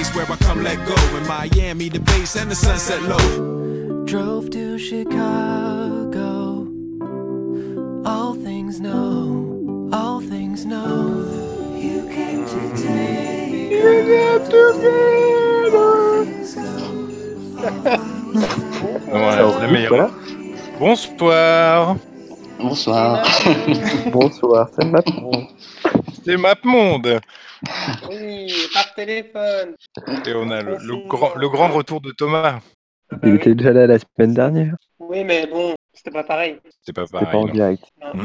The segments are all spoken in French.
Place where I come let go. In Miami, the base and the sunset low. Drove to Chicago. All things know, all things know. You came to take Ouais, c'est le meilleur. Bonsoir, Bonsoir. Bonsoir, c'est c'est MapMonde. Oui, par téléphone. Et on a le, le grand, le grand retour de Thomas. Il était déjà là la semaine dernière. Oui, mais bon, c'était pas pareil. C'est pas C'était pas pareil. en non. direct. Non,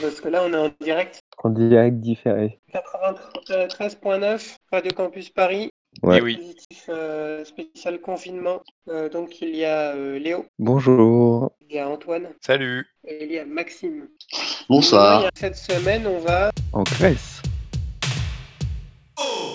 parce que là, on est en direct. En direct différé. 93.9, Radio Campus Paris. Ouais. Eh oui. Positif euh, spécial confinement. Euh, donc, il y a euh, Léo, Bonjour. il y a Antoine Salut. et il y a Maxime. Bonsoir. Et Cette semaine, on va En Grèce. C'était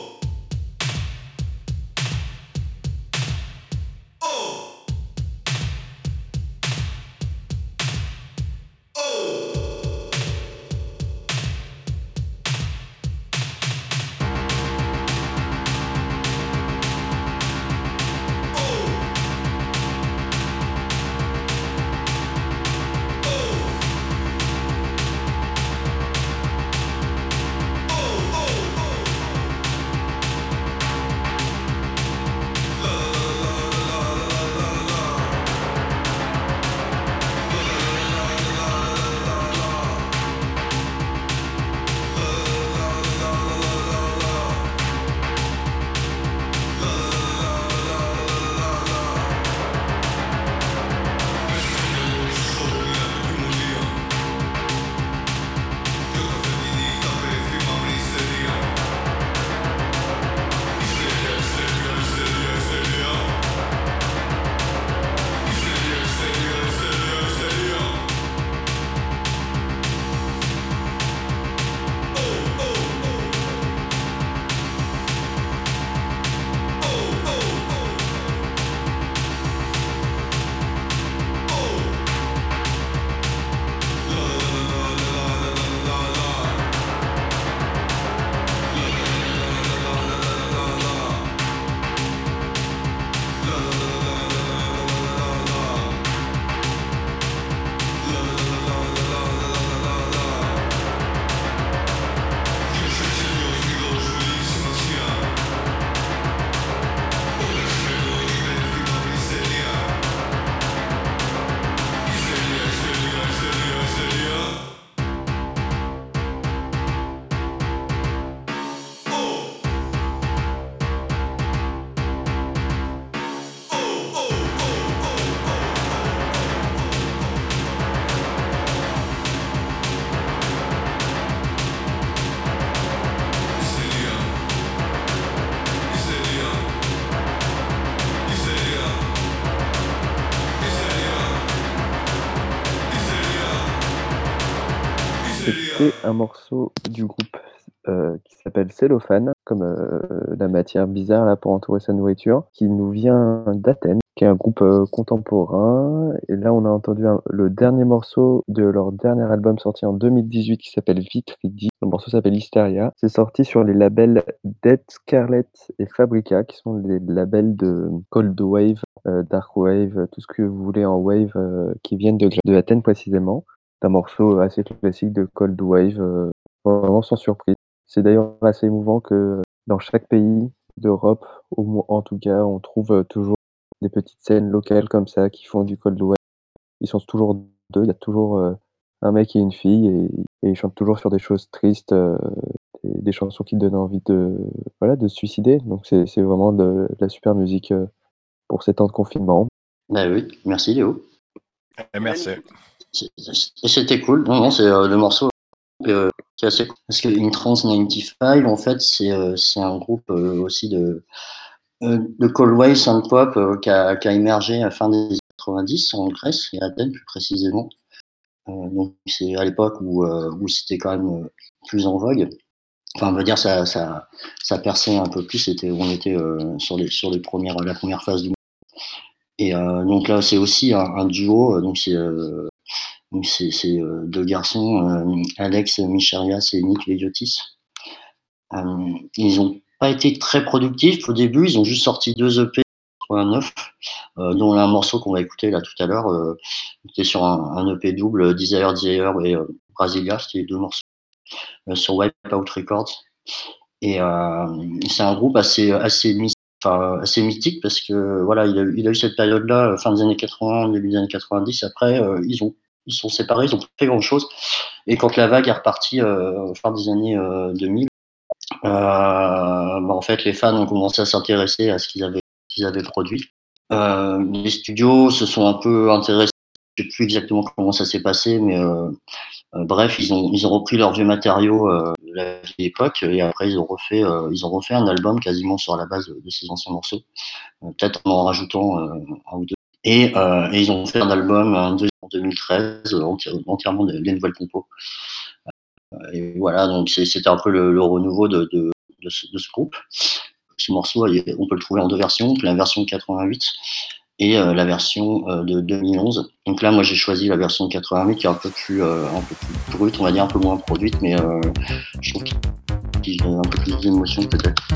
un morceau du groupe euh, qui s'appelle Cellophane, comme euh, la matière bizarre là pour entourer sa nourriture, qui nous vient d'Athènes, qui est un groupe euh, contemporain. Et là, on a entendu le dernier morceau de leur dernier album sorti en 2018 qui s'appelle Vitridi. Le morceau s'appelle Hysteria. C'est sorti sur les labels Dead Scarlet et Fabrica, qui sont les labels de Cold Wave, Dark Wave, tout ce que vous voulez en wave, qui viennent de, de Athènes précisément. C'est un morceau assez classique de Cold Wave, euh, vraiment sans surprise. C'est d'ailleurs assez émouvant que dans chaque pays d'Europe, au moins en tout cas, on trouve euh, toujours des petites scènes locales comme ça qui font du Cold Wave. Ils sont toujours deux, il y a toujours euh, un mec et une fille et, et ils chantent toujours sur des choses tristes, euh, des chansons qui donnent envie de, voilà, de se suicider. Donc c'est c'est vraiment de, de la super musique pour ces temps de confinement. Bah oui, merci Léo. Eh, Merci. C'était cool. Non, non, c'est euh, le morceau euh, qui est assez cool. Parce que In Trance 95, en fait, c'est euh, un groupe euh, aussi de, de Coldway Sound Pop qui, a, qui a émergé à la fin des années 90 en Grèce et à Athènes plus précisément. Donc c'est à l'époque où, où c'était quand même plus en vogue. Enfin, on va dire ça, ça, ça perçait un peu plus. C'était, on était sur les sur les premières la première phase du et euh, donc là, c'est aussi un, duo. Donc c'est donc c'est euh, deux garçons, euh, Alex Micharias et Nick Veiotis. Euh, ils ont pas été très productifs au début. Ils ont juste sorti deux EP 89, euh, dont un morceau qu'on va écouter là tout à l'heure. Euh, était sur un, EP double, Desire Desire et Brasilia, c'était deux morceaux sur Wipeout Records. Et c'est un groupe assez assez mythique parce que voilà, il a, eu- cette période-là, fin des années 80, début des années 90. Après, ils ont ils sont séparés, ils ont pas fait grand chose. Et quand la vague est repartie euh, fin des années euh, 2000, euh, bah, en fait, les fans ont commencé à s'intéresser à ce qu'ils avaient produit. Euh, les studios se sont un peu intéressés. Je sais plus exactement comment ça s'est passé, mais euh, euh, bref, ils ont ils ont repris leurs vieux matériaux euh, de la vieille époque et après ils ont refait euh, ils ont refait un album quasiment sur la base de, de ces anciens morceaux, euh, peut-être en rajoutant euh, un ou deux. Et, euh, et ils ont fait un album en 2013 euh, enti- entièrement des, nouvelles compos. Euh, et voilà, donc c'était un peu le, renouveau de, ce, groupe. Ce morceau, on peut le trouver en deux versions, la version 88 et la version de 2011. Donc là, moi, j'ai choisi la version de 88 qui est un peu plus, brute, on va dire un peu moins produite, mais je trouve qu'il a un peu plus d'émotion peut-être.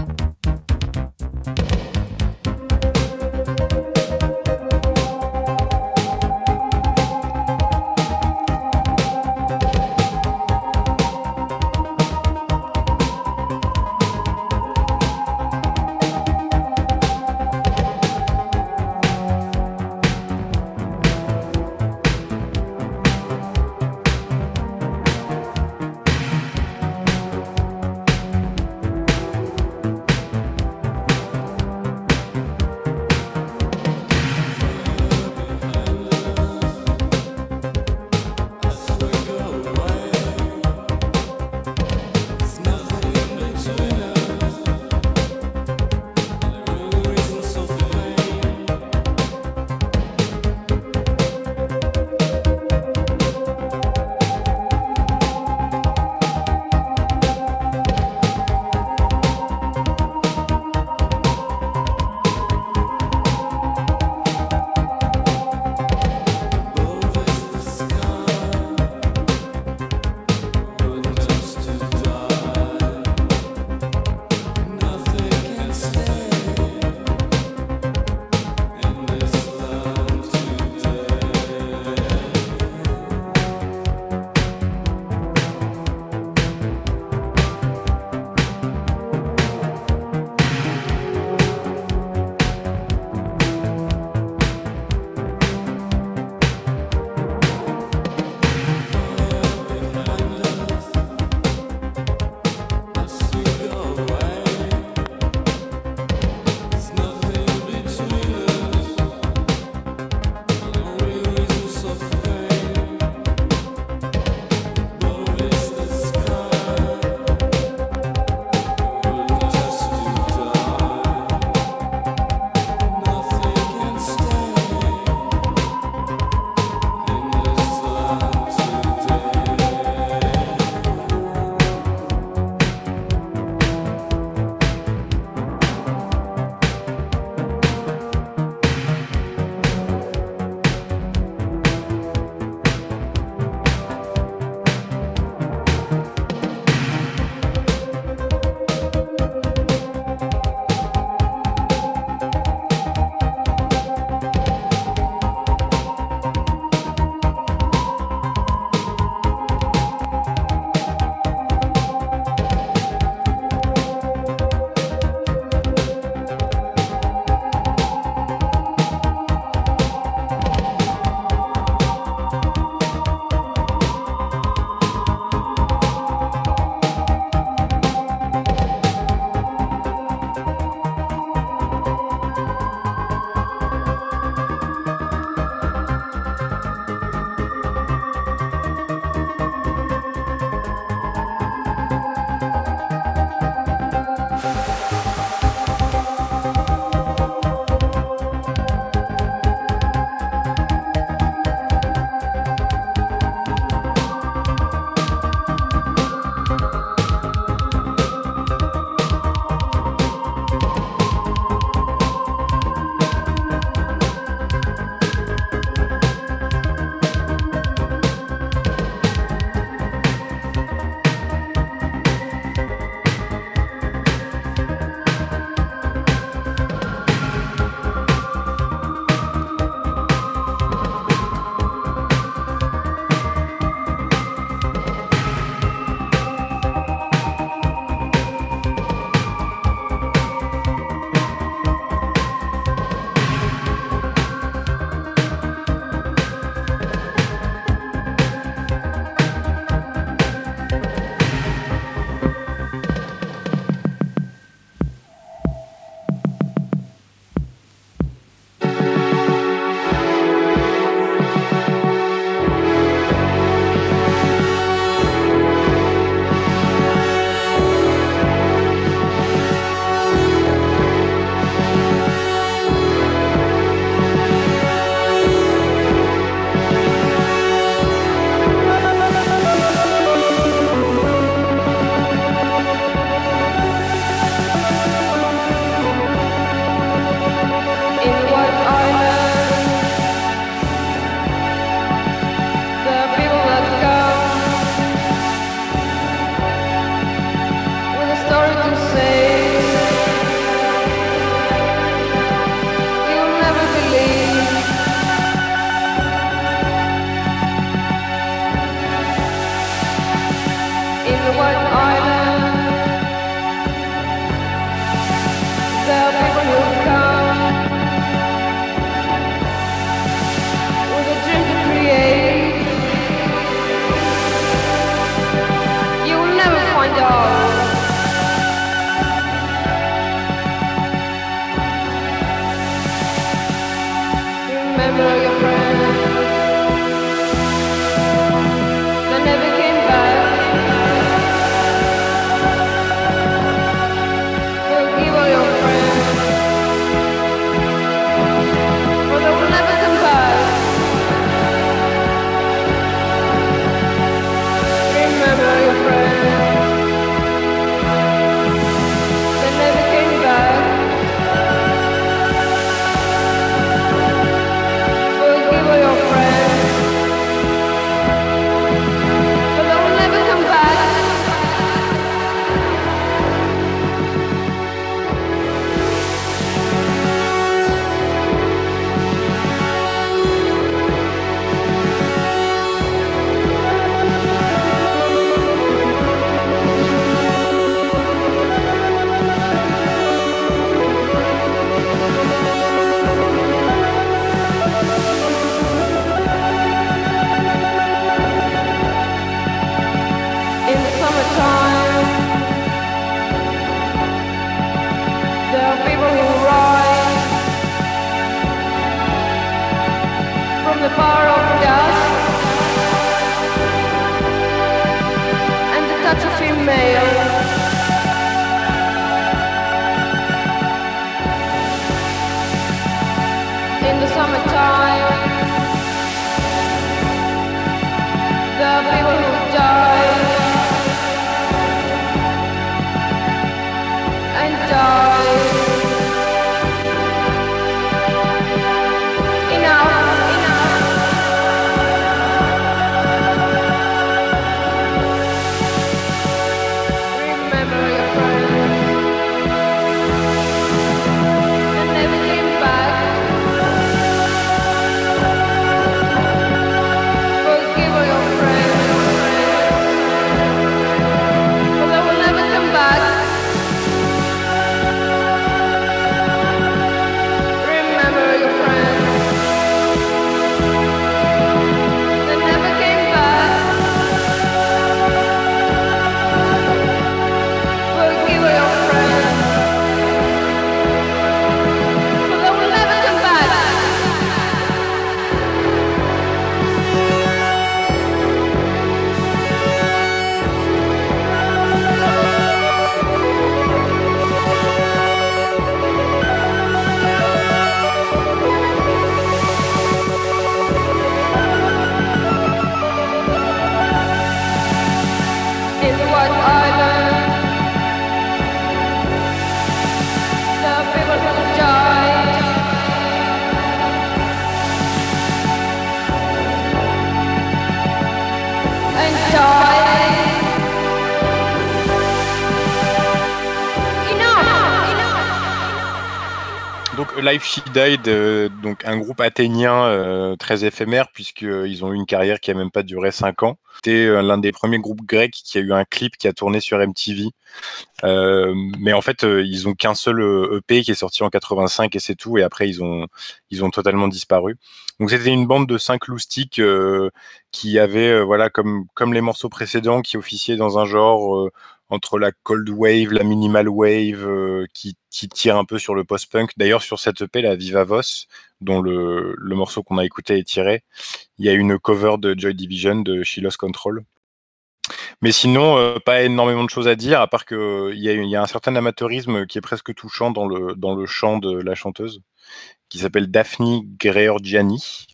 Life She Died, euh, donc un groupe athénien euh, très éphémère puisqu'ils ont eu une carrière qui a même pas duré 5 ans. C'était euh, l'un des premiers groupes grecs qui a eu un clip qui a tourné sur MTV. Euh, mais en fait, euh, ils ont qu'un seul euh, EP qui est sorti en 85 et c'est tout. Et après, ils ont, ils ont totalement disparu. Donc c'était une bande de cinq loustiques euh, qui avaient, euh, voilà, comme, comme les morceaux précédents, qui officiaient dans un genre euh, entre la cold wave, la minimal wave, euh, qui, tire un peu sur le post-punk. D'ailleurs, sur cette EP, la Viva Voss, dont le, morceau qu'on a écouté est tiré, il y a une cover de Joy Division de She Lost Control. Mais sinon, euh, pas énormément de choses à dire, à part qu'il il y a un certain amateurisme qui est presque touchant dans le, dans le chant de la chanteuse, qui s'appelle Daphne Greorgiani.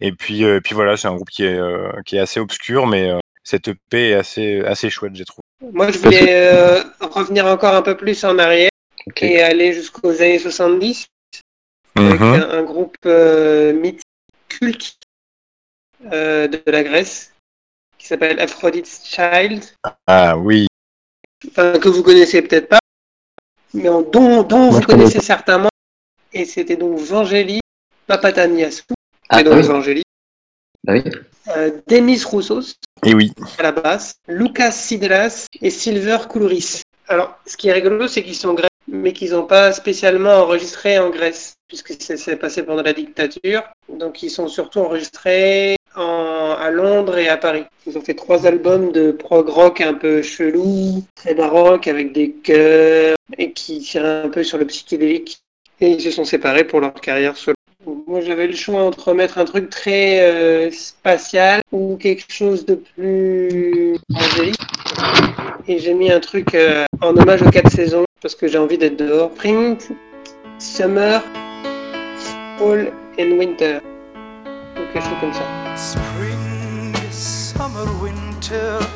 Et puis, euh, puis voilà, c'est un groupe qui est, euh, qui est assez obscur, mais euh, cette EP est assez, assez chouette, j'ai trouvé. Moi, je voulais euh, revenir encore un peu plus en arrière et aller jusqu'aux années 70 avec Mhm. un, un groupe euh, mythique, culte euh, de la Grèce qui s'appelle Aphrodite's Child, Ah oui, enfin, que vous connaissez peut-être pas, mais en- dont, dont Moi, vous connaissez certainement. Et c'était donc Vangélie Papataniasou, Ah, et donc oui. Vangélie, Bah oui. euh, Demis Roussos et oui. à la basse, Lucas Sidelas et Silver Koulouris. Alors, ce qui est rigolo, c'est qu'ils sont grecs, mais qu'ils n'ont pas spécialement enregistré en Grèce, puisque ça s'est passé pendant la dictature. Donc, ils sont surtout enregistrés en- à Londres et à Paris. Ils ont fait trois albums de prog rock un peu chelou, très baroque, avec des chœurs, et qui tirent un peu sur le psychédélique. Et ils se sont séparés pour leur carrière solo. Moi, j'avais le choix entre mettre un truc très euh, spatial ou quelque chose de plus angélique. Et j'ai mis un truc euh, en hommage aux quatre saisons parce que j'ai envie d'être dehors. Spring, summer, fall and winter. Donc quelque chose comme ça. Spring, summer, winter,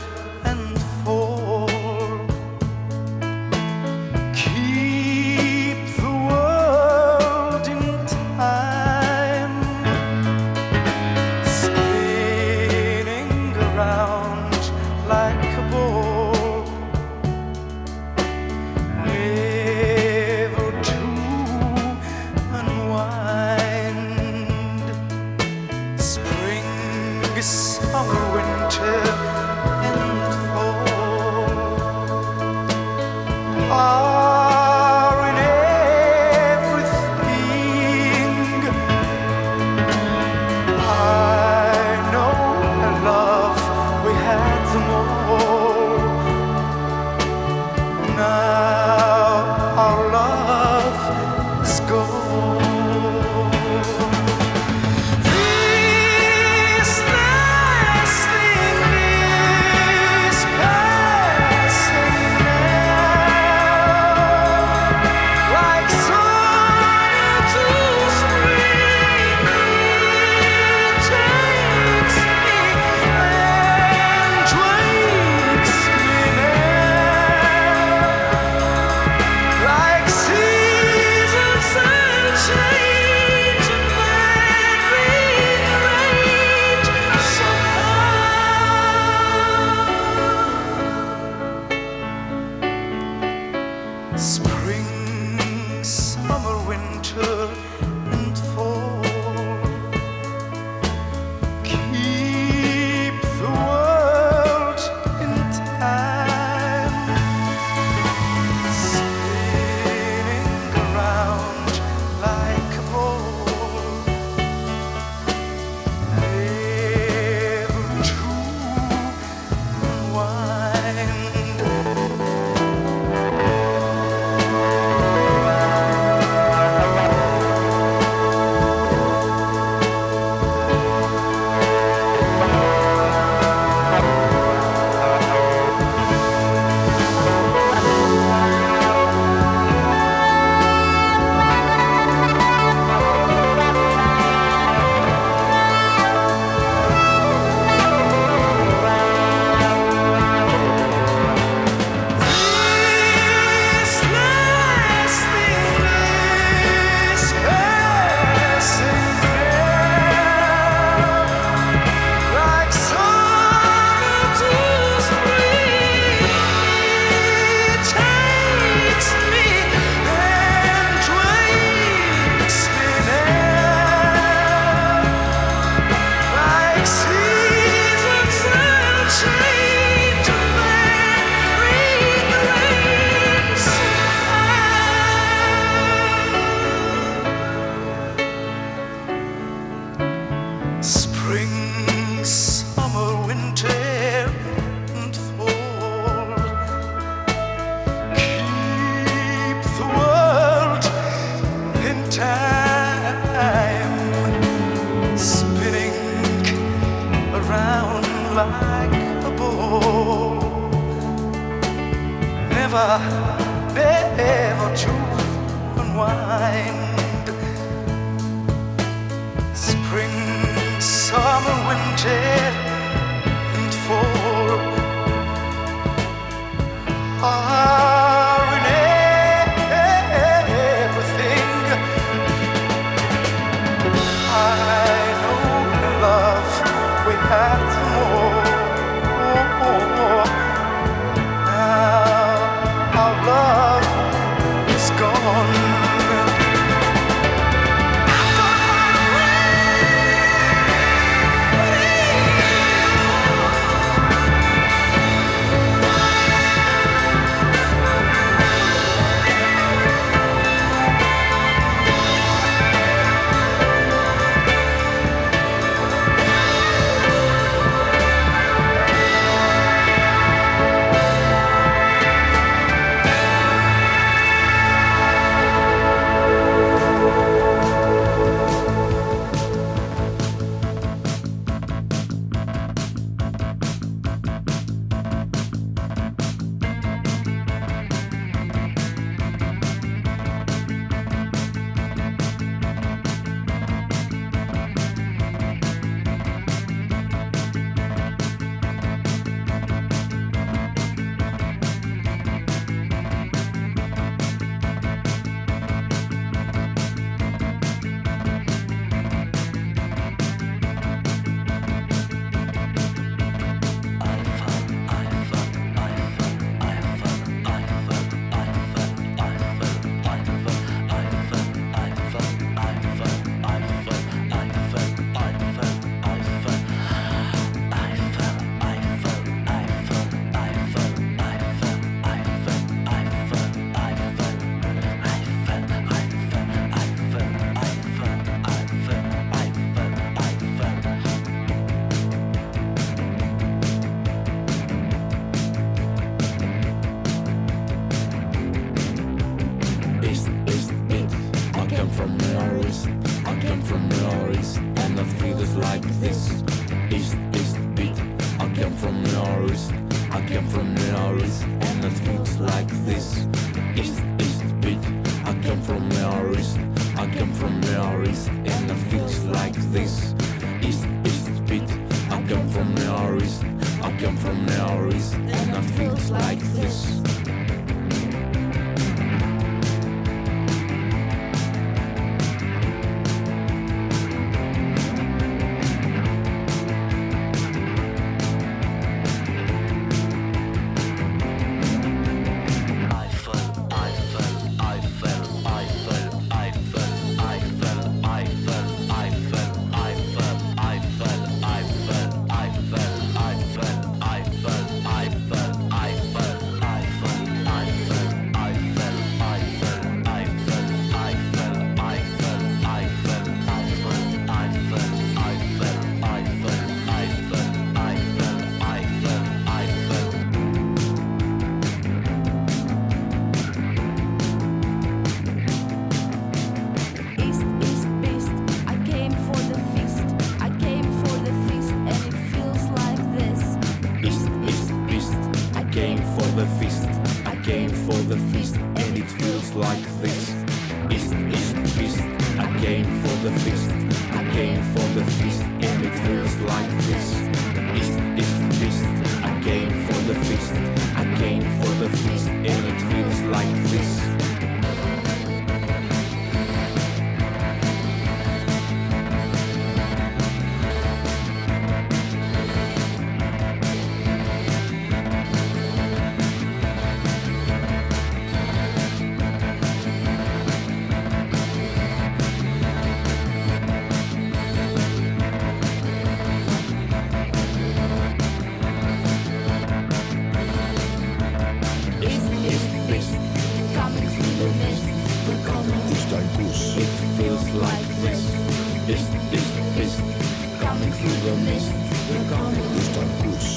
We're.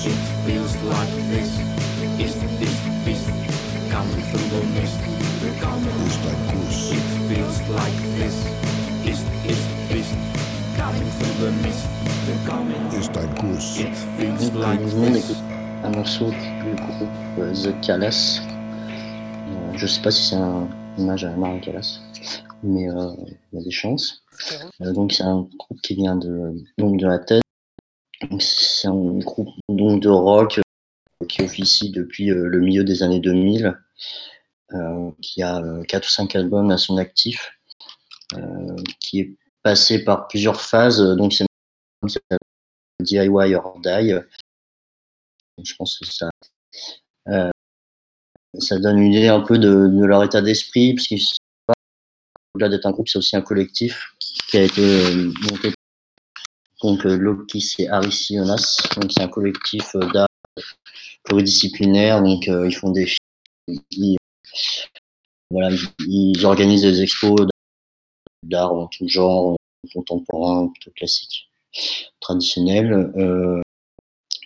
It feels like this. East, east, east. Coming through the mist? We're coming. East and Coast. It feels like this. East, east, east. Coming through the mist? We're coming. East and Coast. It feels like Nous venons this. d'écouter un morceau du groupe euh, The Callas. Euh, je sais pas si c'est un hommage à Marin Callas, mais euh, il y a des chances. Euh, donc c'est un groupe qui vient de, donc de la tête. C'est un groupe donc de rock euh, qui officie depuis euh, le milieu des années 2000, euh, qui a euh, quatre ou cinq albums à son actif, qui est passé par plusieurs phases. Donc c'est DIY or Die. Je pense que ça, ça donne une idée un peu de, leur état d'esprit, parce qu'ils au-delà d'être un groupe, c'est aussi un collectif qui a été monté. Donc Lokis et Arisionas, donc c'est un collectif euh, d'art pluridisciplinaire, donc euh, ils font des voilà, ils, organisent des expos d'art en tout genre, contemporain, plutôt classique, traditionnel. Euh,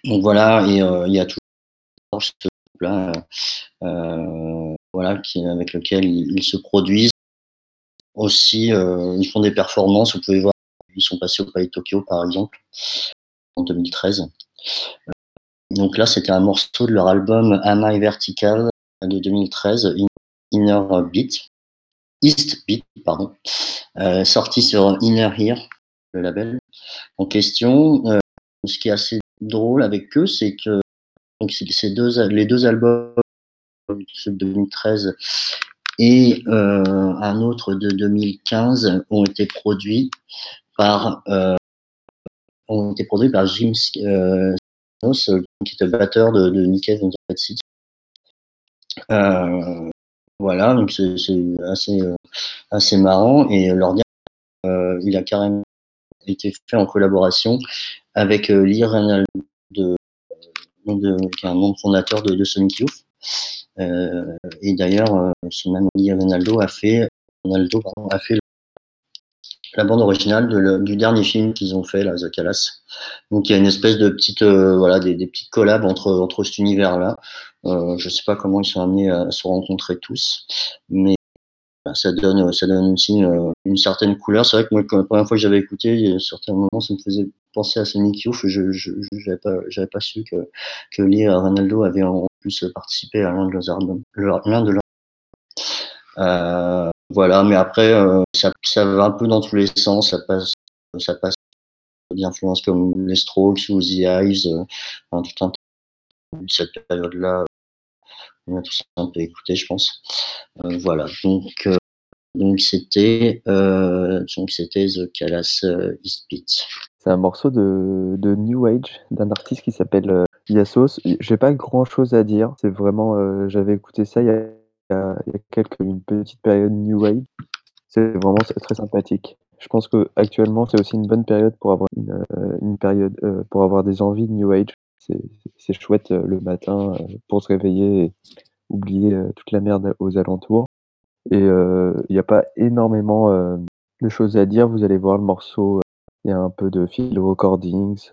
donc voilà, et il y a toujours ce groupe-là, voilà, qui, avec lequel ils, ils se produisent. Aussi, ils font des performances. Vous pouvez voir, ils sont passés au Palais de Tokyo, par exemple, en 2013. Euh, Donc là, c'était un morceau de leur album Am I Vertical de 2013, In- Inner Beat, East Beat, pardon, euh, sorti sur Inner Ear, le label en question. Euh, ce qui est assez drôle avec eux, c'est que les deux albums, de 2013 et un autre de 2015, ont été produits euh, ont été produits par Jim euh, euh, qui était batteur de, de Nick Cave dans Bad City. Euh, voilà, donc c'est assez assez marrant et leur il a carrément été fait en collaboration avec Lee Ranaldo, de, qui est un membre fondateur de, de Sonic Youth. Et d'ailleurs, ce même Lee Ranaldo a fait, Ronaldo, a fait la bande originale du dernier film qu'ils ont fait, là, The Callas. Donc il y a une espèce de petite, euh, voilà, des, petites collabs entre, entre cet univers-là. Euh, je sais pas comment ils sont amenés à se rencontrer tous, mais bah, ça donne, ça donne aussi euh, une certaine couleur. C'est vrai que moi, la première fois que j'avais écouté, il certains moments, ça me faisait penser à Sonic Youth. Je, j'avais pas, su que, que Lee Ronaldo avait en plus participé à l'un de leurs albums. Euh, voilà, mais après, euh, ça, va un peu dans tous les sens. Ça passe, ça passe d'influences comme les Strokes ou The Eyes, euh, enfin, tout un de cette période-là. On a tous un peu écouté, je pense. Euh, voilà, donc donc c'était euh, c'était The Beat. C'est un morceau de, de New Age d'un artiste qui s'appelle euh, Yassos. J'ai pas grand chose à dire. C'est vraiment, j'avais écouté ça il y a, il y a- quelques, une petite période New Age. C'est vraiment très sympathique. Je pense que actuellement c'est aussi une bonne période pour avoir une, euh, une période euh, pour avoir des envies de New Age. C'est chouette euh, le matin pour se réveiller et oublier toute la merde aux alentours. Et il n'y a pas énormément de choses à dire. Vous allez voir le morceau. Il y a un peu de field recordings.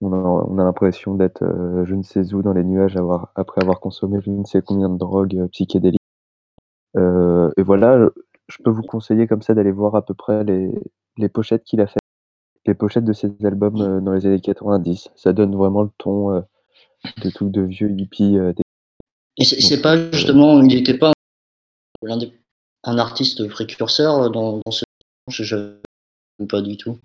On a, on a l'impression d'être euh, je ne sais où dans les nuages avoir, après avoir consommé je ne sais combien de drogues euh, psychédéliques. Euh, et voilà, je- peux vous conseiller comme ça d'aller voir à peu près les, les pochettes qu'il a fait, les pochettes de ses albums dans les années 90. Ça donne vraiment le ton de tout de vieux hippie des Et c'est pas justement, il n'était pas un artiste précurseur dans, dans ce. Je, je- pas du tout.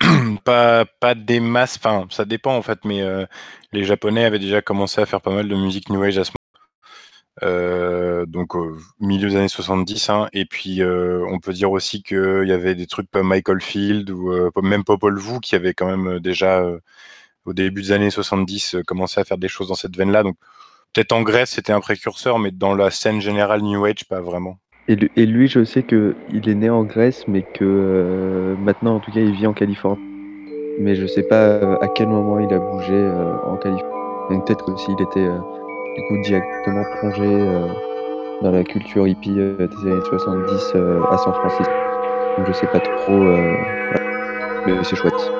pas, pas des masses, enfin ça dépend en fait, mais euh, les Japonais avaient déjà commencé à faire pas mal de musique New Age à ce moment. Euh, donc au milieu des années 70, hein, et puis euh, on peut dire aussi qu'il y avait des trucs comme Michael Field ou euh, même Popol Vuh qui avait quand même euh, déjà euh, au début des années 70 euh, commencé à faire des choses dans cette veine-là. Donc peut-être en Grèce c'était un précurseur, mais dans la scène générale New Age pas vraiment. Et, lui- je sais que il est né en Grèce, mais que euh, maintenant, en tout cas, il vit en Californie. Mais je sais pas euh, à quel moment il a bougé euh, en Californie. Peut-être qu'aussi il était du coup directement plongé dans la culture hippie des années 70 euh, à San Francisco. Donc je sais pas trop. Mais c'est chouette.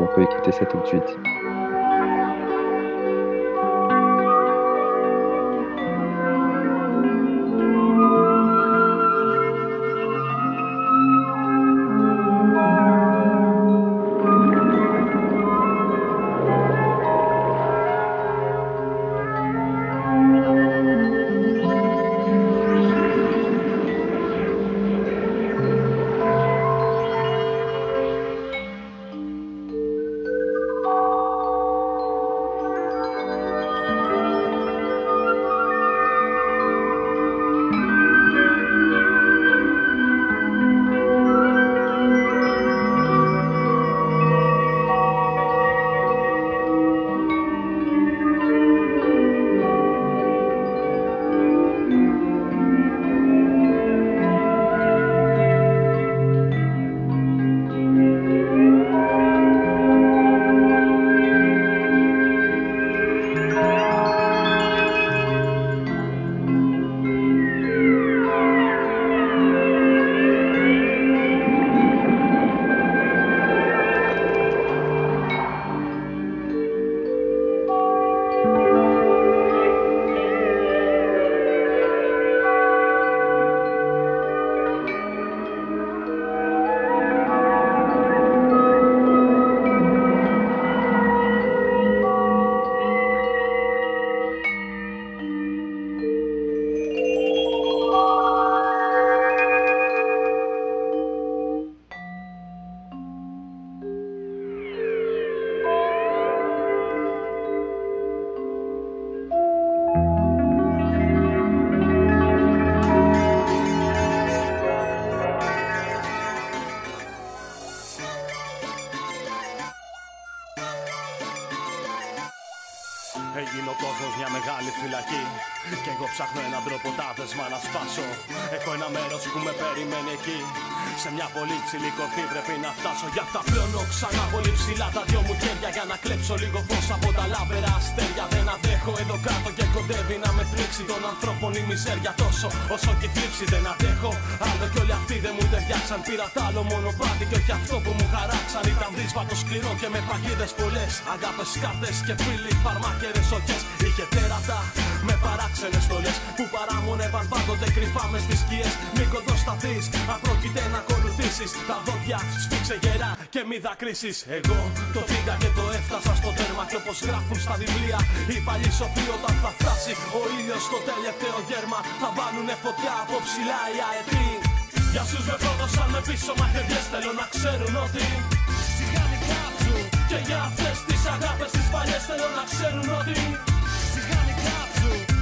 On peut écouter ça tout de suite. Εκεί. Σε μια πολύ ψηλή κορφή πρέπει να φτάσω. Γι' αυτά πλώνω ξανά πολύ ψηλά τα δυο μου χέρια. Για να κλέψω λίγο φως από τα λάβερα αστέρια. Δεν αντέχω εδώ κάτω και κοντεύει να με τρίξει. Των ανθρώπων η μιζέρια τόσο όσο και η θλίψη δεν αντέχω. Άλλο κι όλοι αυτοί δεν μου ταιριάξαν. Πήρα τ' άλλο μονοπάτι και όχι αυτό που μου χαράξαν. Ήταν δύσβατο σκληρό και με παγίδες πολλές. Αγάπες κάρτες και φίλοι φαρμάκερες οχέ. Είχε τέρατα με παράξενες στολές που παράμονευαν πάντοτε κρυφά μες στι σκιές. Μην κοντοσταθείς, αν πρόκειται να ακολουθήσεις. Τα δόντια σφίξε γερά και μη δακρύσεις. Εγώ το πήγα και το έφτασα στο τέρμα. Και όπως γράφουν στα βιβλία, οι παλιοί σοφοί όταν θα φτάσει ο ήλιος στο τελευταίο γέρμα. Θα βάλουνε φωτιά από ψηλά οι αετοί. Για όσους με πρόδωσαν με πίσω μαχαιριές θέλω να ξέρουν ότι Σιγά μην κάψουν Και για αυτές τις αγάπες τις παλιές θέλω να ξέρουν ότι Σιγά μην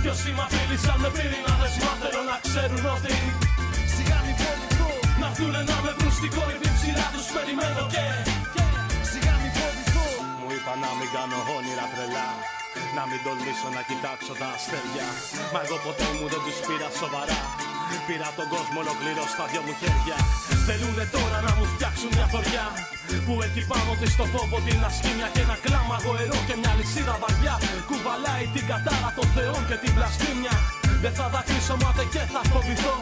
κάψουν Κι όσοι μ' απειλήσαν με πυρηνάδες μα θέλω να ξέρουν ότι Σιγά μην φοβηθούν Να έρθουνε να με βρουν στην κορυφή ψηλά τους περιμένω και Σιγά μην φοβηθούν Μου είπα να μην κάνω όνειρα τρελά να μην τολμήσω να κοιτάξω τα αστέρια. Μα εγώ ποτέ μου δεν τους πήρα σοβαρά Πήρα τον κόσμο ολοκληρώ στα δυο μου χέρια. Θέλουνε τώρα να μου φτιάξουν μια θωριά Που έχει πάνω της το φόβο την ασκήμια Και ένα κλάμα γοερό και μια λυσίδα βαριά. Κουβαλάει την κατάρα των θεών και την πλαστήμια. Δεν θα δακρύσω μάται και θα φοβηθώ.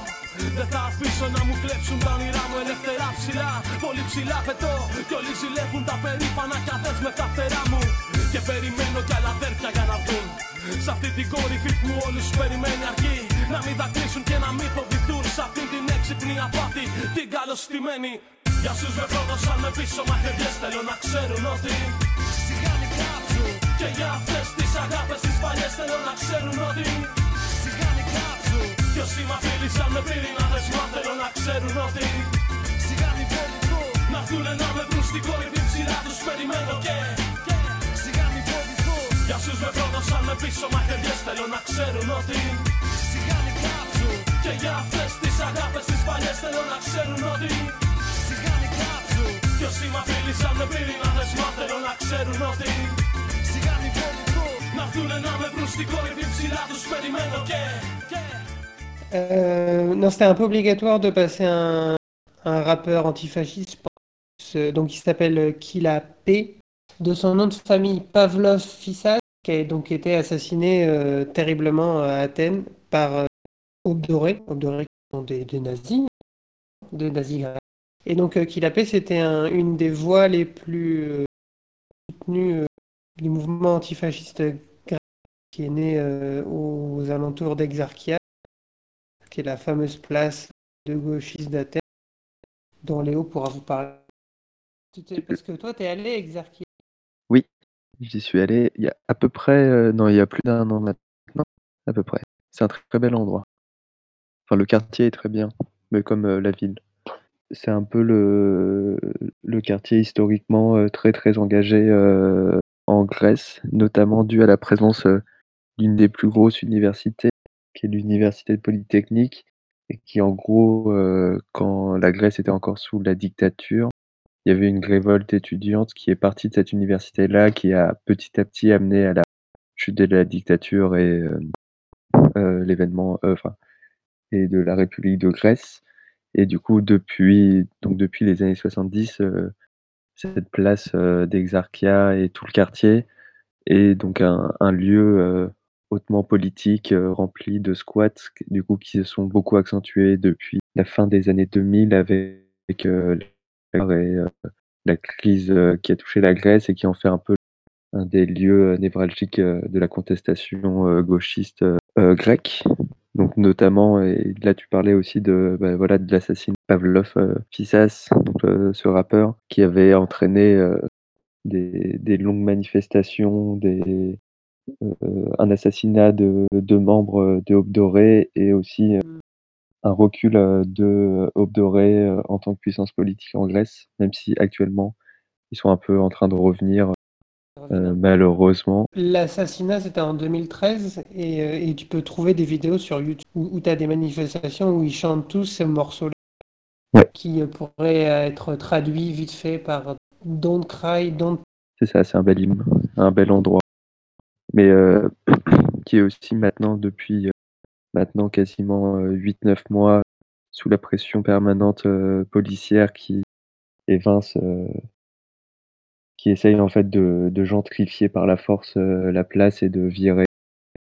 Δεν θα αφήσω να μου κλέψουν τα όνειρά μου ελευθερά ψηλά. Πολύ ψηλά πετώ Κι όλοι ζηλεύουν τα περήφανα κι αδές με τα φτερά μου. Και περιμένω κι άλλα αδέρφια για να βγουν Σ' αυτή την κορυφή που όλους περιμένει αρκεί. Να μην δακρύσουν και να μην φοβηθούν. Σ' αυτή την έξυπνη απάτη Την καλωστημένη. Για όσους με πρόδωσαν με πίσω μαχαιριές Θέλω να ξέρουν ότι Σιγά μην κάψουν Και για αυτές τις αγάπες τις παλιές θέλω να ξέρουν ότι Σιγάνι κάψου Κι όσοι μ' απειλήσαν με πυρηνάδες Μα θέλω να ξέρουν ότι Σιγάνι φοβηθώ Να έρθουνε να με βρουν στην κορυφή ψηλά τους περιμένω και Σιγάνι φοβηθώ Για όσους με πρόδωσαν με πίσω μαχαιριές Θέλω να ξέρουν ότι Σιγάνι κάψου Και για αυτές τις αγάπες τις παλιές Θέλω να ξέρουν ότι Σιγάνι κάψου Κι όσοι μ' απειλήσαν με πυρηνάδες Μα θέλω να ξέρουν ότι Σιγάνι φοβηθώ Να έρθουνε να με βρουν στην κορυφή ψηλά τους περιμένω και Euh, non, c'était un peu obligatoire de passer un, un rappeur antifasciste, ce- donc il s'appelle Killa P, de son nom de famille Pavlov Fissas, qui a donc été assassiné euh, terriblement à Athènes par euh, Aube Dorée qui sont des, nazis, des nazis grecs. Et donc euh, Killa P, c'était un- une des voix les plus euh, soutenues euh, du mouvement antifasciste grec qui est né euh, aux alentours d'Exarchia qui est la fameuse place de gauchistes d'Athènes, dont Léo pourra vous parler. Parce que toi, tu es allé Exarchia. J'y suis allé il y a à peu près, euh, non, il y a plus d'un an maintenant, à peu près. C'est un très, très bel endroit. Enfin, le quartier est très bien, mais comme euh, la ville. C'est un peu le, le quartier historiquement euh, très, très engagé en Grèce, notamment dû à la présence d'une des plus grosses universités, qui est l'université de Polytechnique, et qui en gros, quand la Grèce était encore sous la dictature, il y avait une révolte étudiante qui est partie de cette université-là, qui a petit à petit amené à la chute de la dictature et euh, euh, l'événement, euh, enfin, et de la République de Grèce. Et du coup, depuis, donc depuis les années 70, euh, cette place d'Exarchia et tout le quartier est donc un, lieu hautement politique, rempli de squats, du coup, qui se sont beaucoup accentués depuis la fin des années 2000 avec et euh, la crise euh, qui a touché la Grèce et qui en fait un peu un des lieux euh, névralgiques de la contestation gauchiste grecque. Donc notamment, et là tu parlais aussi de bah, voilà de l'assassinat Pavlov Fissas, ce rappeur qui avait entraîné des, longues manifestations, des un assassinat de, de membres de Aube Dorée et aussi euh, un recul euh, de Aube Dorée euh, en tant que puissance politique en Grèce, même si actuellement ils sont un peu en train de revenir euh, malheureusement. L'assassinat, c'était en 2013, et, euh, et tu peux trouver des vidéos sur YouTube où, tu as des manifestations où ils chantent tous ce morceau-là, Ouais. qui euh, pourrait euh, être traduit vite fait par Don't Cry, Don't C'est ça, c'est un bel hymne, un bel endroit. Mais euh, qui est aussi maintenant, depuis euh, maintenant quasiment euh, 8-9 mois, sous la pression permanente euh, policière qui évince, euh, qui essaye en fait de, de gentrifier par la force euh, la place et de virer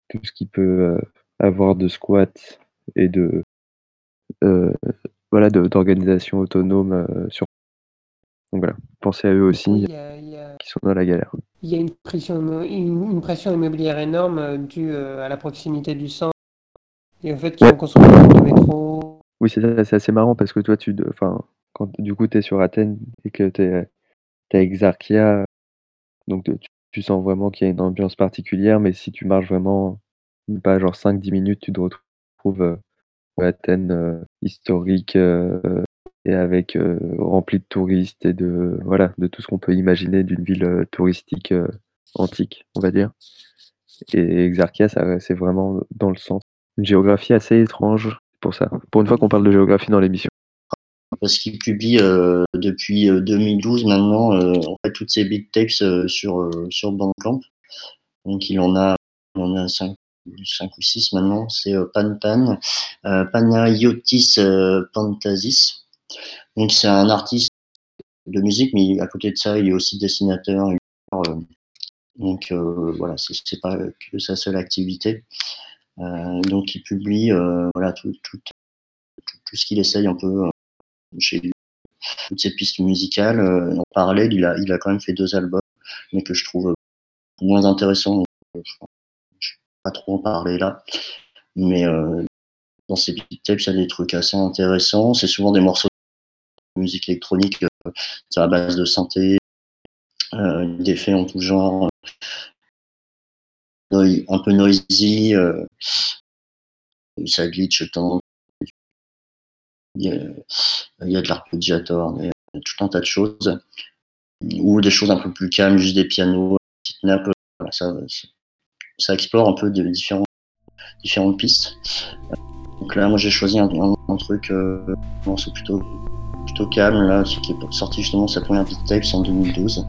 tout ce qui peut euh, avoir de squat et de euh, voilà de- d'organisation autonome euh, sur. Donc voilà, pensez à eux aussi, a- a- qui sont dans la galère. Il y a une pression, une, une pression immobilière énorme euh, due euh, à la proximité du centre et au fait qu'ils ont construit de métro. Oui, c'est assez marrant parce que toi, tu, enfin, quand du coup tu es sur Athènes et que tu es, à Exarchia, donc tu, tu sens vraiment qu'il y a une ambiance particulière, mais si tu marches vraiment, pas genre 5-10 minutes, tu te retrouves euh, à Athènes euh, historique euh, et avec rempli de touristes et de voilà de tout ce qu'on peut imaginer d'une ville touristique antique, on va dire. Et Exarchia, c'est vraiment dans le centre. Une géographie assez étrange pour ça. Pour une fois qu'on parle de géographie dans l'émission. parce qu'il publie euh, depuis euh, 2012 maintenant euh, en fait toutes ses big tapes euh, sur euh, sur Bandcamp. Donc il en a il en a cinq, cinq ou six maintenant. C'est euh, Pan Pan, euh, Panayotis euh, Pantasis. Donc c'est un artiste de musique, mais à côté de ça, il est aussi dessinateur. euh, donc euh, voilà, c'est pas que sa seule activité. Euh, donc il publie euh, voilà tout, tout, tout, ce qu'il essaye un peu euh, chez lui, toutes ces pistes musicales. En parallèle, il a, il a quand même fait deux albums, mais que je trouve moins intéressants. Je je vais pas trop en parler là. Mais dans ces beat tapes, il y a des trucs assez intéressants. C'est souvent des morceaux de musique électronique, c'est à base de synthé, euh, d'effets en tout genre. Un peu noisy, euh, ça glitch temps. Il y a, il y a de l'arpeggiator, a tout un tas de choses. Ou des choses un peu plus calmes, juste des pianos, petites nappes. Ça, explore un peu différentes pistes. Donc là, moi, j'ai choisi un, truc, euh, morceau plutôt, plutôt calme, là, qui est sorti justement sa première beat tapes en 2012.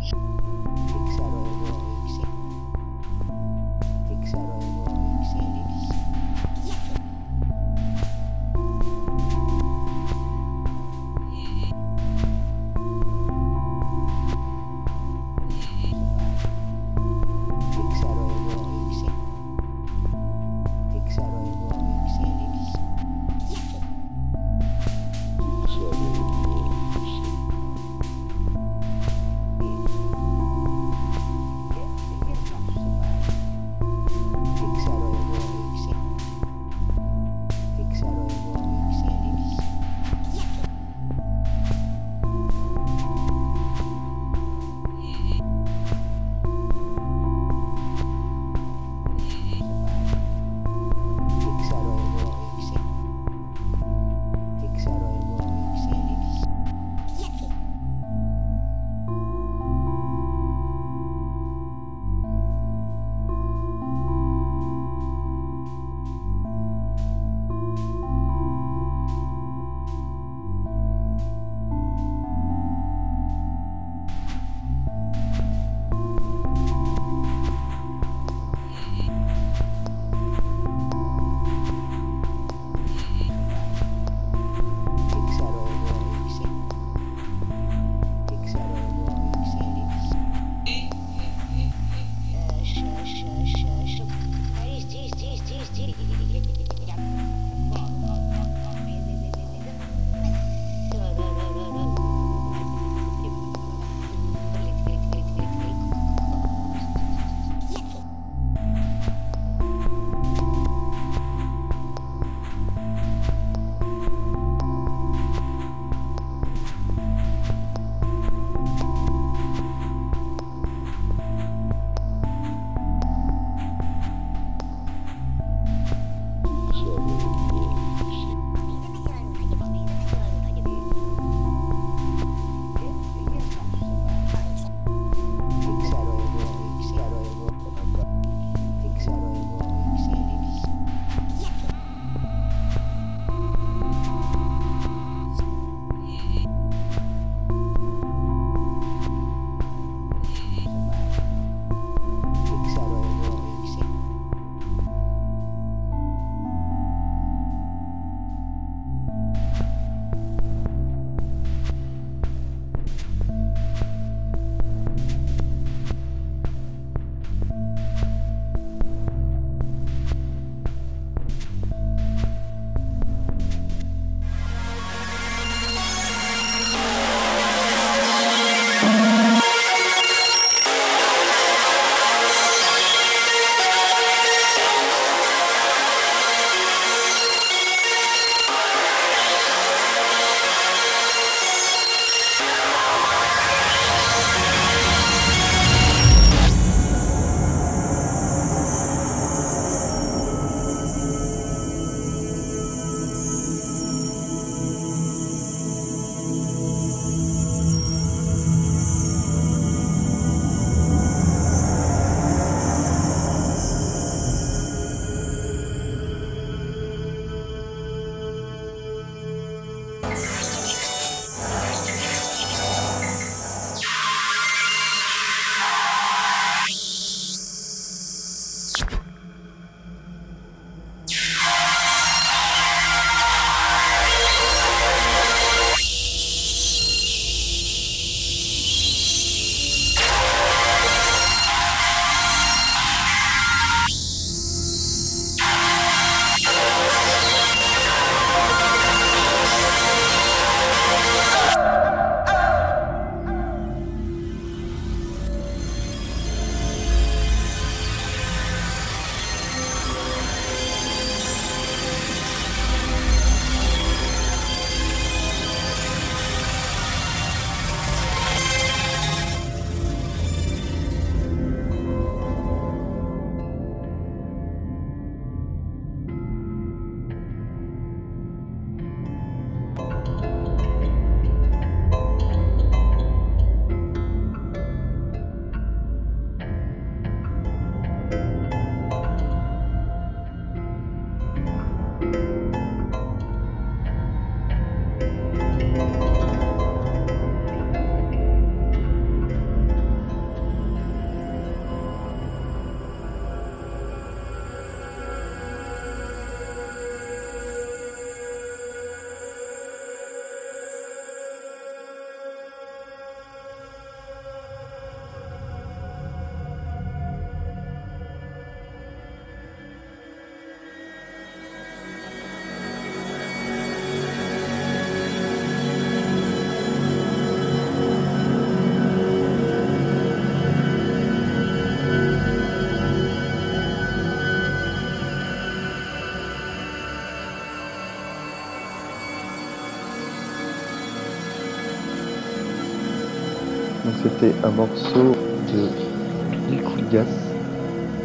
C'était un morceau de Bill Kuligas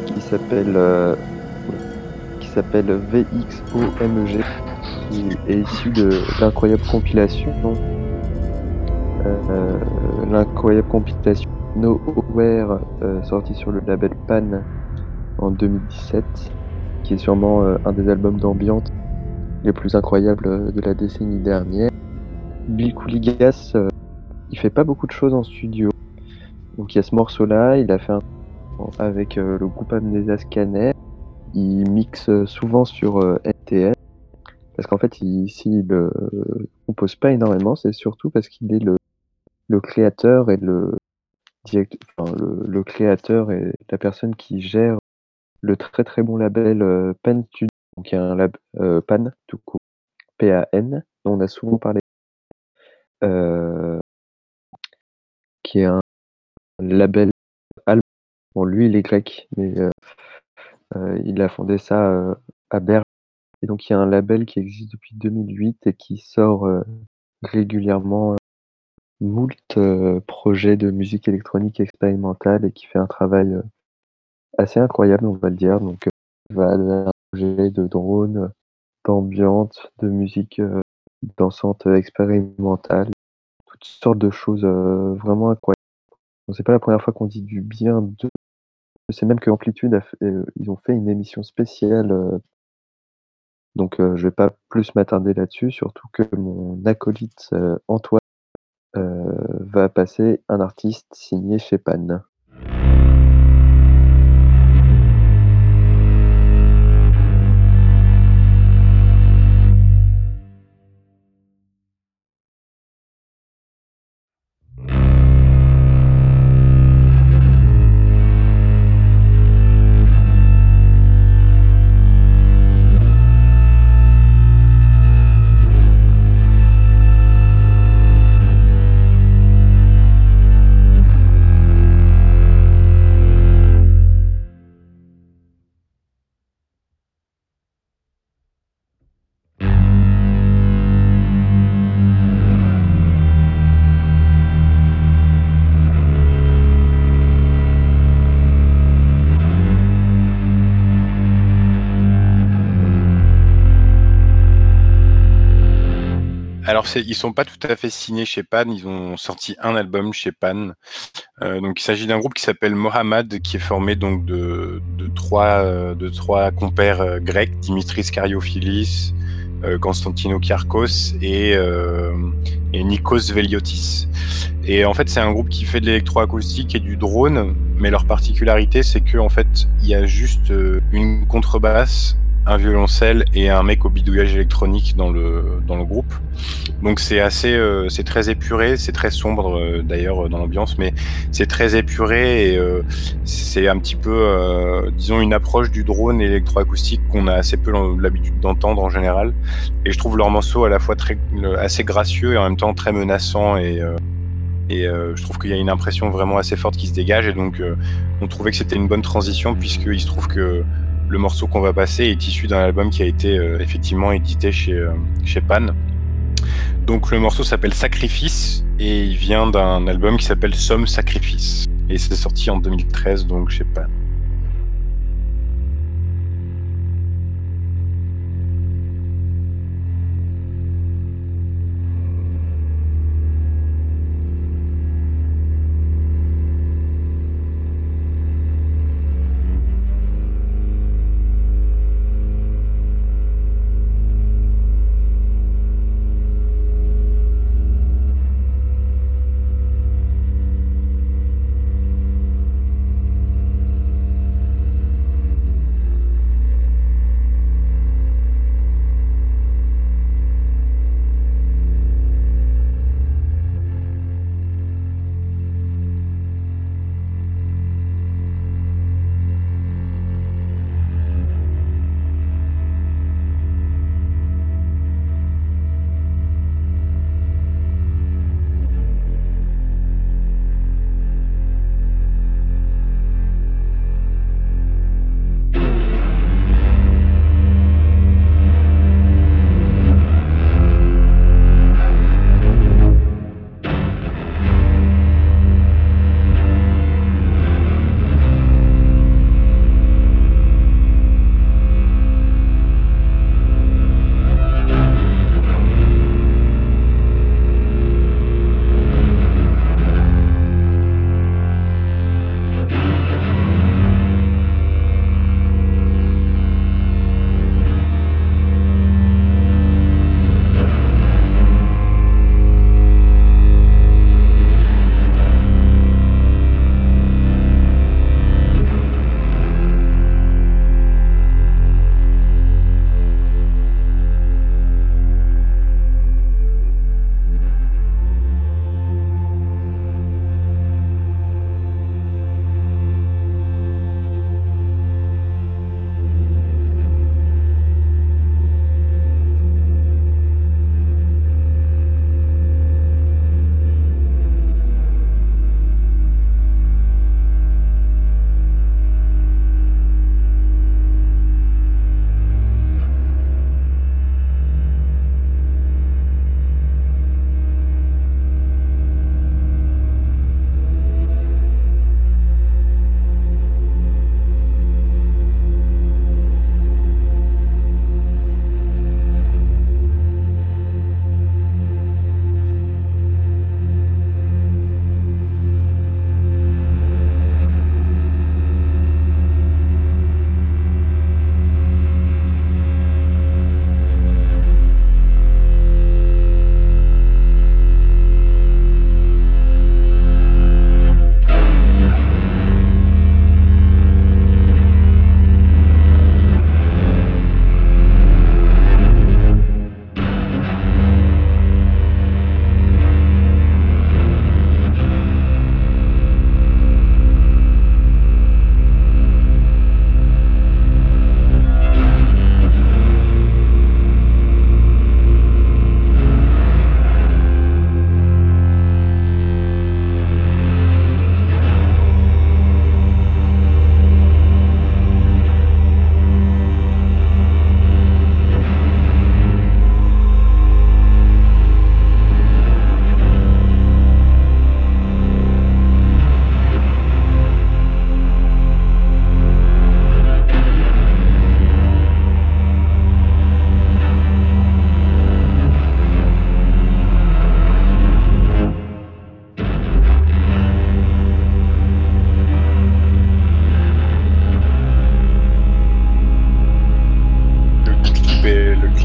qui s'appelle euh, qui s'appelle VXOMG qui est issu de l'incroyable compilation euh, l'incroyable compilation Nowhere euh, sorti sur le label Pan en 2017 qui est sûrement euh, un des albums d'ambiance les plus incroyables de la décennie dernière. Bill Kuligas, euh, il fait pas beaucoup de choses en studio. Donc il y a ce morceau-là, il a fait un avec euh, le groupe Amnesia Scanner. Il mixe euh, souvent sur euh, NTS. Parce qu'en fait, il, ici, il euh, compose pas énormément, c'est surtout parce qu'il est le, créateur et le, enfin, le, créateur et la personne qui gère le très très bon label euh, Pan Studio, donc il y a un lab Pan tout court, P-A-N, dont on a souvent parlé, qui est un label allemand. Bon, lui, il est grec, mais euh, euh, il a fondé ça euh, à Berlin. Et donc, il y a un label qui existe depuis 2008 et qui sort régulièrement moult projets de musique électronique expérimentale et qui fait un travail assez incroyable, on va le dire. Donc, il va un projet de drone, d'ambiance, de musique dansante expérimentale, toutes sortes de choses vraiment incroyables. Bon, c'est pas la première fois qu'on dit du bien de. Je sais même que Amplitude a fait- euh, ils ont fait une émission spéciale. euh, donc, euh, je vais pas plus m'attarder là-dessus, surtout que mon acolyte Antoine va passer un artiste signé chez Pan. Alors, ils sont pas tout à fait signés chez Pan. Ils ont sorti un album chez Pan. Euh, donc, il s'agit d'un groupe qui s'appelle Mohammad, qui est formé euh, de trois compères euh, grecs, Dimitris Kariophilis, Constantino Kiarkos et Nikos Veliotis. Et en fait, c'est un groupe qui fait de l'électroacoustique et du drone, mais leur particularité, c'est que en fait, il y a juste une contrebasse, un violoncelle et un mec au bidouillage électronique dans le dans le groupe. Donc c'est assez, euh, c'est très épuré, c'est très sombre euh, d'ailleurs euh, dans l'ambiance, mais c'est très épuré et euh, c'est un petit peu, euh, disons, une approche du drone électroacoustique qu'on a assez peu l'habitude d'entendre en général. Et je trouve leur morceau à la fois très, assez gracieux et en même temps très menaçant et et euh, je trouve qu'il y a une impression vraiment assez forte qui se dégage et donc euh, on trouvait que c'était une bonne transition puisqu'il se trouve que le morceau qu'on va passer est issu d'un album qui a été euh, effectivement édité chez, euh, chez Pan. Donc le morceau s'appelle Sacrifice et il vient d'un album qui s'appelle Somme Sacrifice. Et c'est sorti en 2013 donc chez Pan.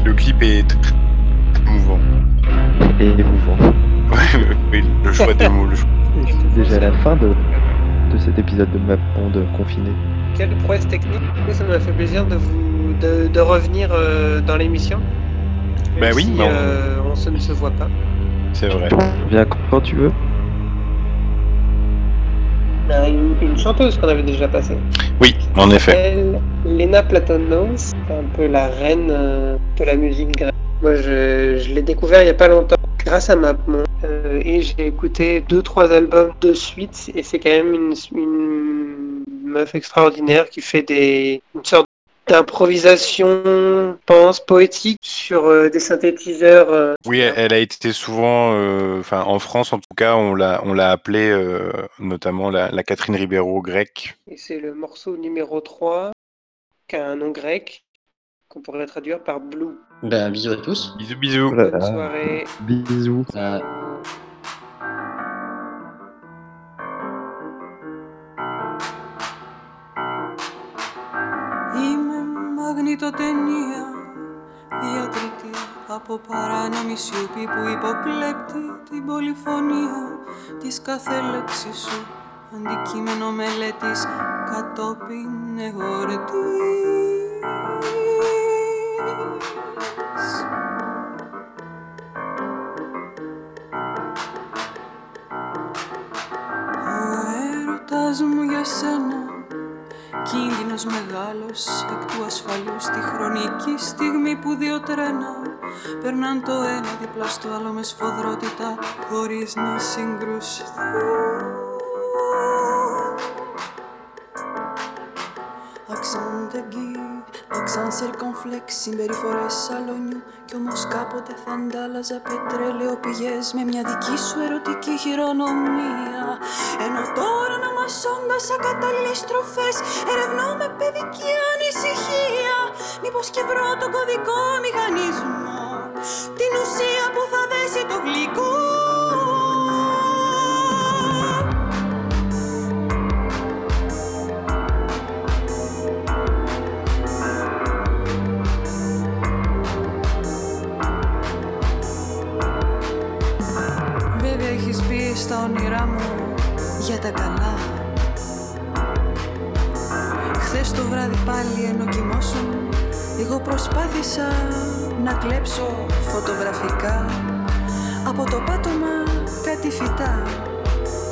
Puis le clip est très émouvant. Et émouvant. Ouais, oui, le choix des mots. Le choix. Et c'est déjà la fin de, de cet épisode de Map Monde confiné. Quelle prouesse technique. Ça m'a fait plaisir de vous de, de revenir euh, dans l'émission. Bah oui, si, mais on- euh, on se ne se voit pas. C'est vrai. Viens quand tu veux. Une, une chanteuse qu'on avait déjà passée. Oui, en effet. Elle, Lena Platonos, c'est un peu la reine euh, de la musique grecque. Moi, je, je l'ai découvert il n'y a pas longtemps grâce à Mapmon. Euh, et j'ai écouté deux, trois albums de suite. Et c'est quand même une, une meuf extraordinaire qui fait des, une sorte d'improvisation, pense, poétique sur euh, des synthétiseurs. euh, Oui, elle, a été souvent, euh, enfin en France en tout cas, on l'a, on l'a appelée euh, notamment la, la Catherine Ribeiro grecque. Et c'est le morceau numéro 3, qui a un nom grec, qu'on pourrait traduire par Blue. Ben, bisous à tous. Bisous, bisous. Voilà. Bonne soirée. Bisous. Euh, μαγνητοτενία Διακριτή από παράνομη σιωπή που υποκλέπτει την πολυφωνία της κάθε λέξης σου αντικείμενο μελέτης κατόπιν εγωρετής. Ο έρωτας μου για σένα Κίνδυνος μεγάλος εκ του ασφαλούς Στη χρονική στιγμή που δύο τρένα Περνάν το ένα δίπλα στο άλλο με σφοδρότητα Χωρίς να συγκρουστούν Accent aigu, accent circonflex, συμπεριφορές σαλονιού Κι όμως κάποτε θα αντάλλαζα πετρέλαιο πηγές Με μια δική σου ερωτική χειρονομία. Ενώ τώρα να μασώντας ακατάλληλες τροφές Ερευνώ με παιδική ανησυχία. Μήπως και βρω τον κωδικό μηχανισμό Την ουσία που θα δέσει το γλυκό. Βέβαια έχεις μπει στα όνειρά μου για τα καλά βράδυ πάλι ενώ κοιμόσουν. Εγώ προσπάθησα να κλέψω φωτογραφικά. Από το πάτωμα κάτι φυτά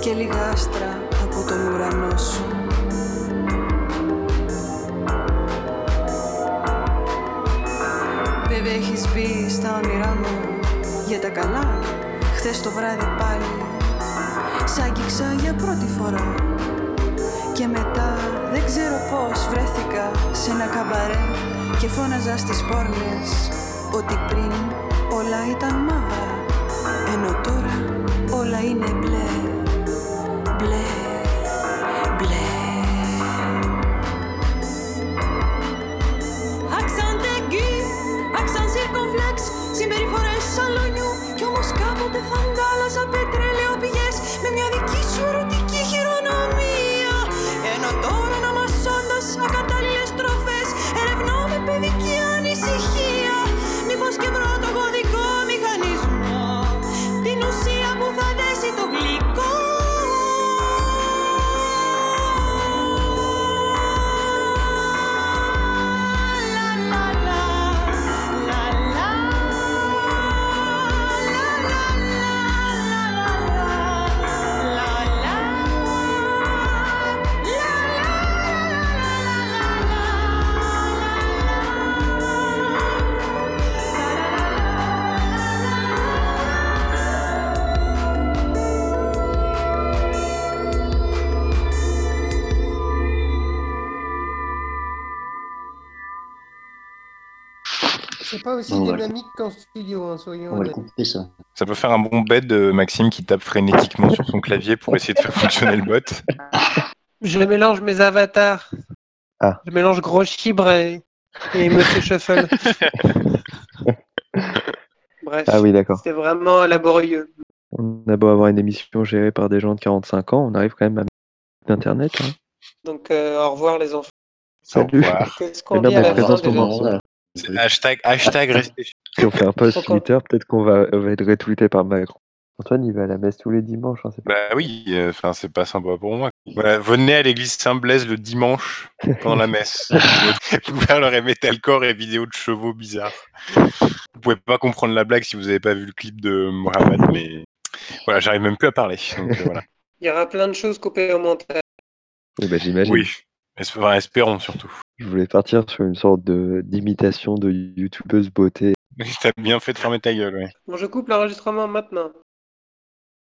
Και λίγα άστρα από τον ουρανό σου. Βέβαια έχεις μπει στα όνειρά μου για τα καλά. Χθες το βράδυ πάλι Σ' άγγιξα για πρώτη φορά. Και μετά δεν ξέρω πώς βρέθηκα σε ένα καμπαρέ Και φώναζα στις πόρνες Ότι πριν όλα ήταν μαύρα Ενώ τώρα όλα είναι μπλε Μπλε pas aussi dynamique qu'en studio, hein, soyons on va le honnêtes. couper ça. Ça peut faire un bon bed de Maxime qui tape frénétiquement sur son clavier pour essayer de faire fonctionner le bot. Je mélange mes avatars. Ah. Je mélange Gros Chibre et, et Monsieur Shuffle. Bref, Ah oui, d'accord. c'était vraiment laborieux. On a beau avoir une émission gérée par des gens de 45 ans, on arrive quand même à mettre Internet. Hein. Donc, euh, au revoir les enfants. Salut. Qu'est-ce qu'on dit à la fin déjà Hashtag, hashtag restez Si on fait un post. Twitter, peut-être qu'on va, va être retweeté par Macron. Antoine, il va à la messe tous les dimanches. hein, c'est pas- Bah oui, euh, enfin c'est pas sympa pour moi. Voilà, venez à l'église Saint-Blaise le dimanche pendant la messe. Vous faire leur metalcore et vidéos de chevaux bizarres. Vous pouvez pas comprendre la blague si vous avez pas vu le clip de Mohamed, mais voilà, j'arrive même plus à parler. Donc, euh, voilà. Il y aura plein de choses coupées au montage. Oui, bah, j'imagine. Oui, espérons surtout. Je voulais partir sur une sorte de d'imitation de youtubeuse beauté. T'as bien fait de fermer ta gueule, ouais. Bon, je coupe l'enregistrement maintenant.